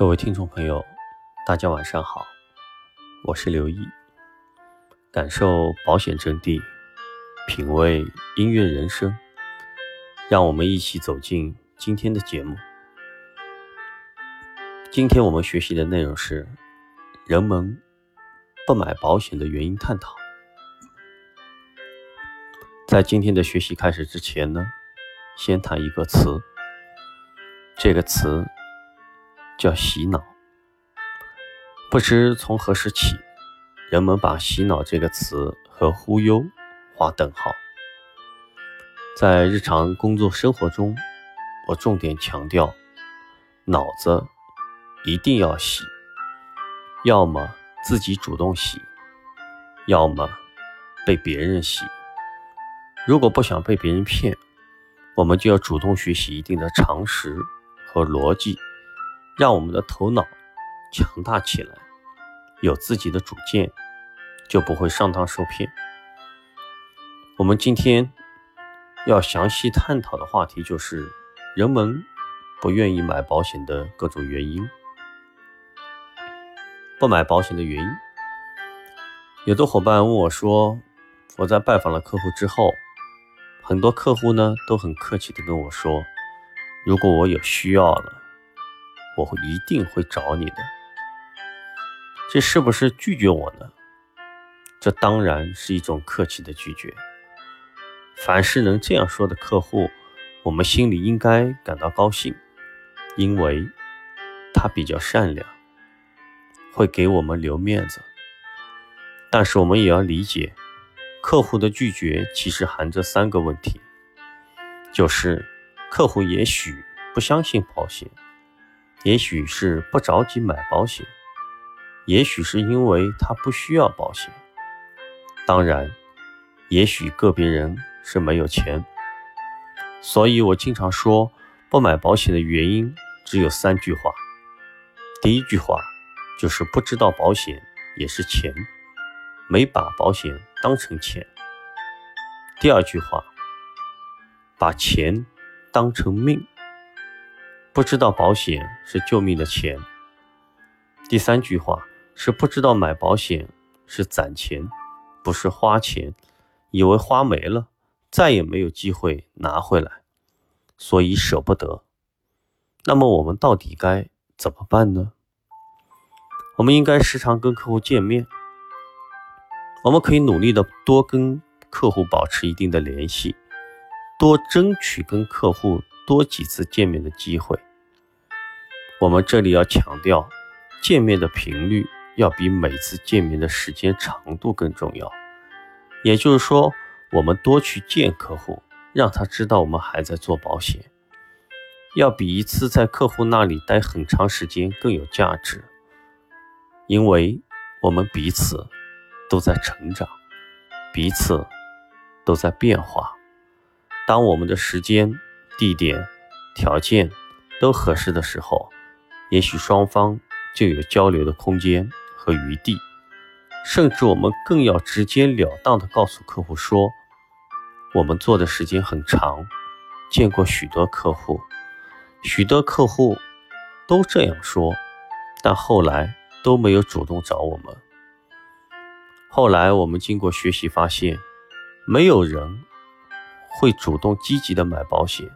各位听众朋友，大家晚上好，我是刘毅，感受保险真谛，品味音乐人生，让我们一起走进今天的节目。今天我们学习的内容是人们不买保险的原因探讨。在今天的学习开始之前呢，先谈一个词，这个词。叫洗脑，不知从何时起，人们把“洗脑”这个词和忽悠划等号。在日常工作生活中，我重点强调，脑子一定要洗，要么自己主动洗，要么被别人洗。如果不想被别人骗，我们就要主动学习一定的常识和逻辑。让我们的头脑强大起来，有自己的主见，就不会上当受骗。我们今天要详细探讨的话题就是人们不愿意买保险的各种原因。不买保险的原因，有的伙伴问我说：“我在拜访了客户之后，很多客户呢都很客气的跟我说，如果我有需要了。”我会一定会找你的，这是不是拒绝我呢？这当然是一种客气的拒绝。凡是能这样说的客户，我们心里应该感到高兴，因为他比较善良，会给我们留面子。但是我们也要理解，客户的拒绝其实含着三个问题，就是客户也许不相信保险。也许是不着急买保险，也许是因为他不需要保险，当然，也许个别人是没有钱。所以我经常说，不买保险的原因只有三句话。第一句话就是不知道保险也是钱，没把保险当成钱。第二句话，把钱当成命。不知道保险是救命的钱。第三句话是不知道买保险是攒钱，不是花钱，以为花没了再也没有机会拿回来，所以舍不得。那么我们到底该怎么办呢？我们应该时常跟客户见面，我们可以努力的多跟客户保持一定的联系，多争取跟客户。多几次见面的机会，我们这里要强调，见面的频率要比每次见面的时间长度更重要。也就是说，我们多去见客户，让他知道我们还在做保险，要比一次在客户那里待很长时间更有价值。因为我们彼此都在成长，彼此都在变化。当我们的时间。地点、条件都合适的时候，也许双方就有交流的空间和余地，甚至我们更要直截了当的告诉客户说，我们做的时间很长，见过许多客户，许多客户都这样说，但后来都没有主动找我们。后来我们经过学习发现，没有人会主动积极的买保险。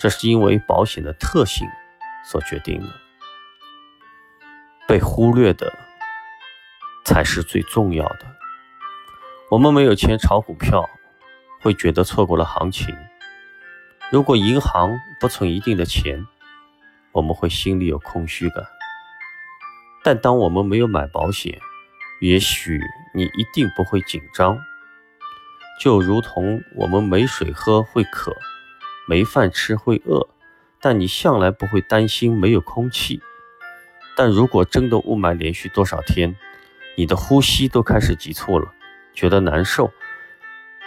这是因为保险的特性所决定的，被忽略的才是最重要的。我们没有钱炒股票，会觉得错过了行情；如果银行不存一定的钱，我们会心里有空虚感。但当我们没有买保险，也许你一定不会紧张，就如同我们没水喝会渴。没饭吃会饿，但你向来不会担心没有空气。但如果真的雾霾连续多少天，你的呼吸都开始急促了，觉得难受，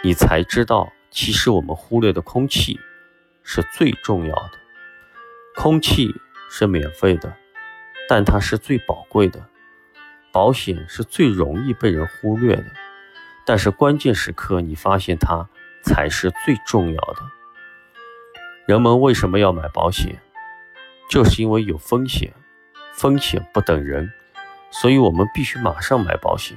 你才知道，其实我们忽略的空气是最重要的。空气是免费的，但它是最宝贵的。保险是最容易被人忽略的，但是关键时刻你发现它才是最重要的。人们为什么要买保险？就是因为有风险，风险不等人，所以我们必须马上买保险。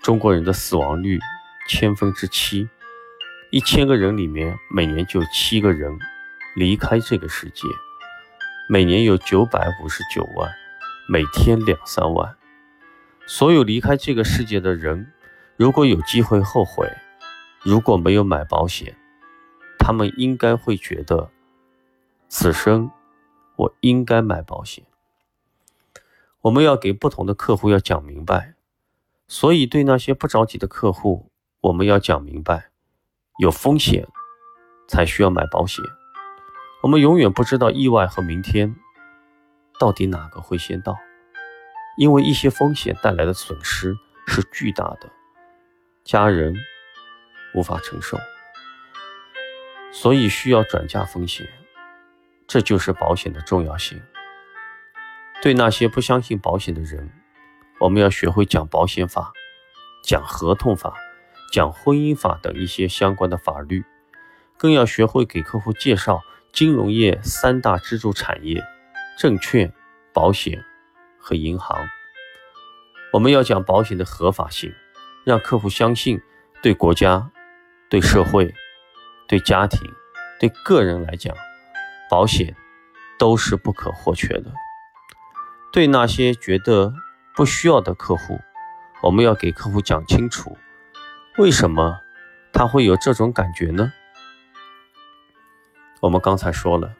中国人的死亡率千分之七，一千个人里面每年就七个人离开这个世界，每年有九百五十九万，每天两三万。所有离开这个世界的人，如果有机会后悔，如果没有买保险，他们应该会觉得，此生我应该买保险。我们要给不同的客户要讲明白。所以，对那些不着急的客户，我们要讲明白，有风险才需要买保险。我们永远不知道意外和明天到底哪个会先到，因为一些风险带来的损失是巨大的，家人无法承受，所以需要转嫁风险。这就是保险的重要性。对那些不相信保险的人。我们要学会讲保险法、讲合同法、讲婚姻法等一些相关的法律，更要学会给客户介绍金融业三大支柱产业：证券、保险和银行。我们要讲保险的合法性，让客户相信，对国家、对社会、对家庭、对个人来讲，保险都是不可或缺的。对那些觉得，不需要的客户，我们要给客户讲清楚，为什么他会有这种感觉呢？我们刚才说了，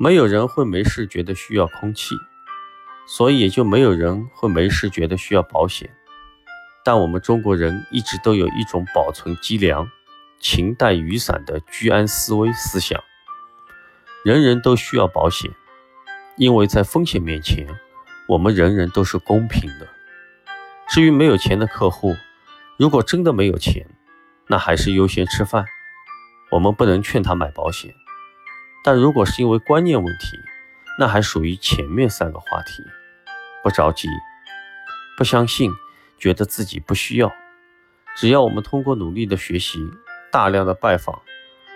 没有人会没事觉得需要空气，所以也就没有人会没事觉得需要保险。但我们中国人一直都有一种保存积粮、勤带雨伞的居安思危思想，人人都需要保险，因为在风险面前。我们人人都是公平的。至于没有钱的客户，如果真的没有钱，那还是优先吃饭。我们不能劝他买保险。但如果是因为观念问题，那还属于前面三个话题。不着急，不相信，觉得自己不需要。只要我们通过努力的学习，大量的拜访，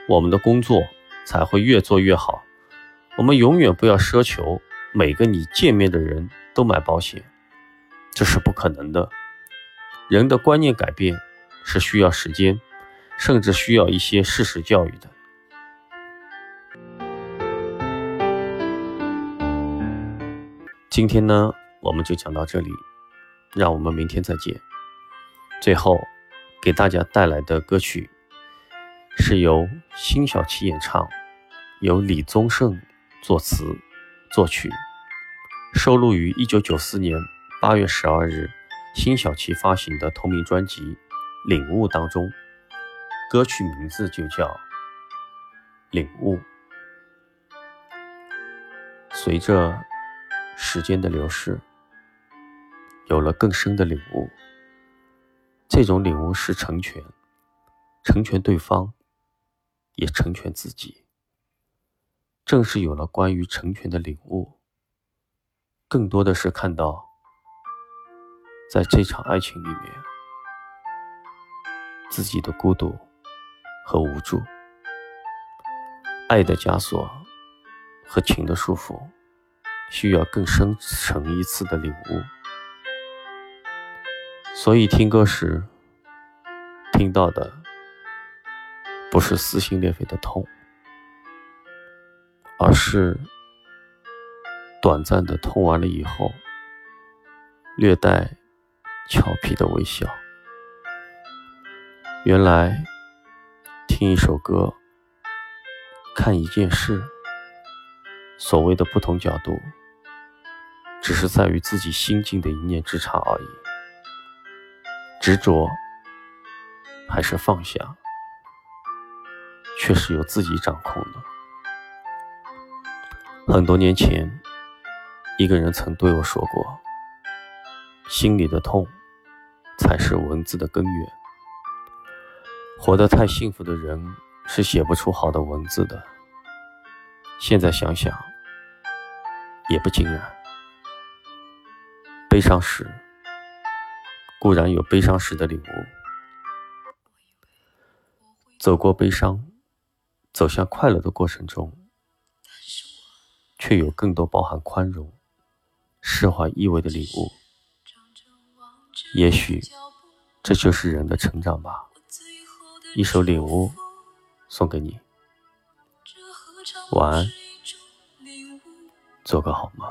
我们的工作才会越做越好。我们永远不要奢求每个你见面的人。都买保险，这是不可能的。人的观念改变是需要时间，甚至需要一些事实教育的。今天呢，我们就讲到这里，让我们明天再见。最后，给大家带来的歌曲是由辛晓琪演唱，由李宗盛作词作曲。收录于一九九四年八月十二日辛晓琪发行的同名专辑《领悟》当中，歌曲名字就叫《领悟》。随着时间的流逝，有了更深的领悟。这种领悟是成全，成全对方，也成全自己。正是有了关于成全的领悟。更多的是看到，在这场爱情里面，自己的孤独和无助，爱的枷锁和情的束缚，需要更深层一次的领悟。所以听歌时听到的，不是撕心裂肺的痛，而是。短暂的痛完了以后，略带俏皮的微笑。原来，听一首歌，看一件事，所谓的不同角度，只是在于自己心境的一念之差而已。执着还是放下，却是由自己掌控的。很多年前。一个人曾对我说过：“心里的痛，才是文字的根源。活得太幸福的人，是写不出好的文字的。”现在想想，也不尽然。悲伤时，固然有悲伤时的领悟；走过悲伤，走向快乐的过程中，却有更多包含宽容。释怀意味的礼物。也许这就是人的成长吧。一首礼物送给你，晚安，做个好梦。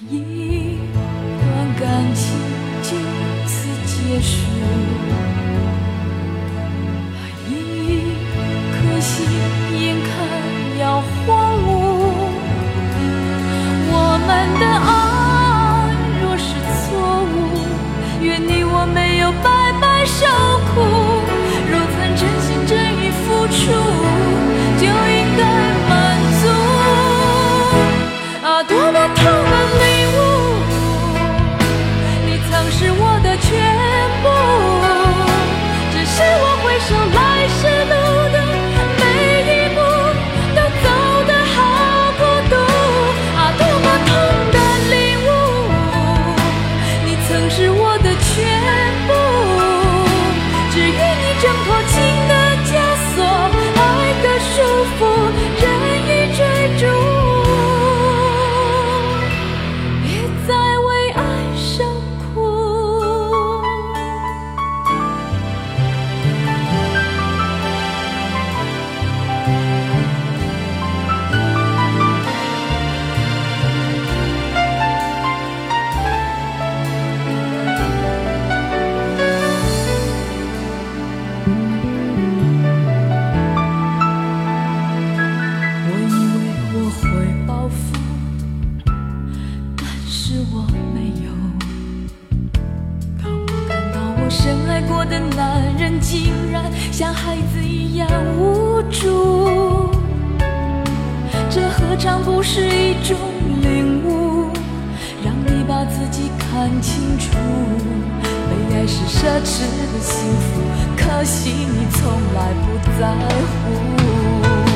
一段感情就此结束，一颗心眼看要荒芜。我们的爱的可惜你从来不在乎。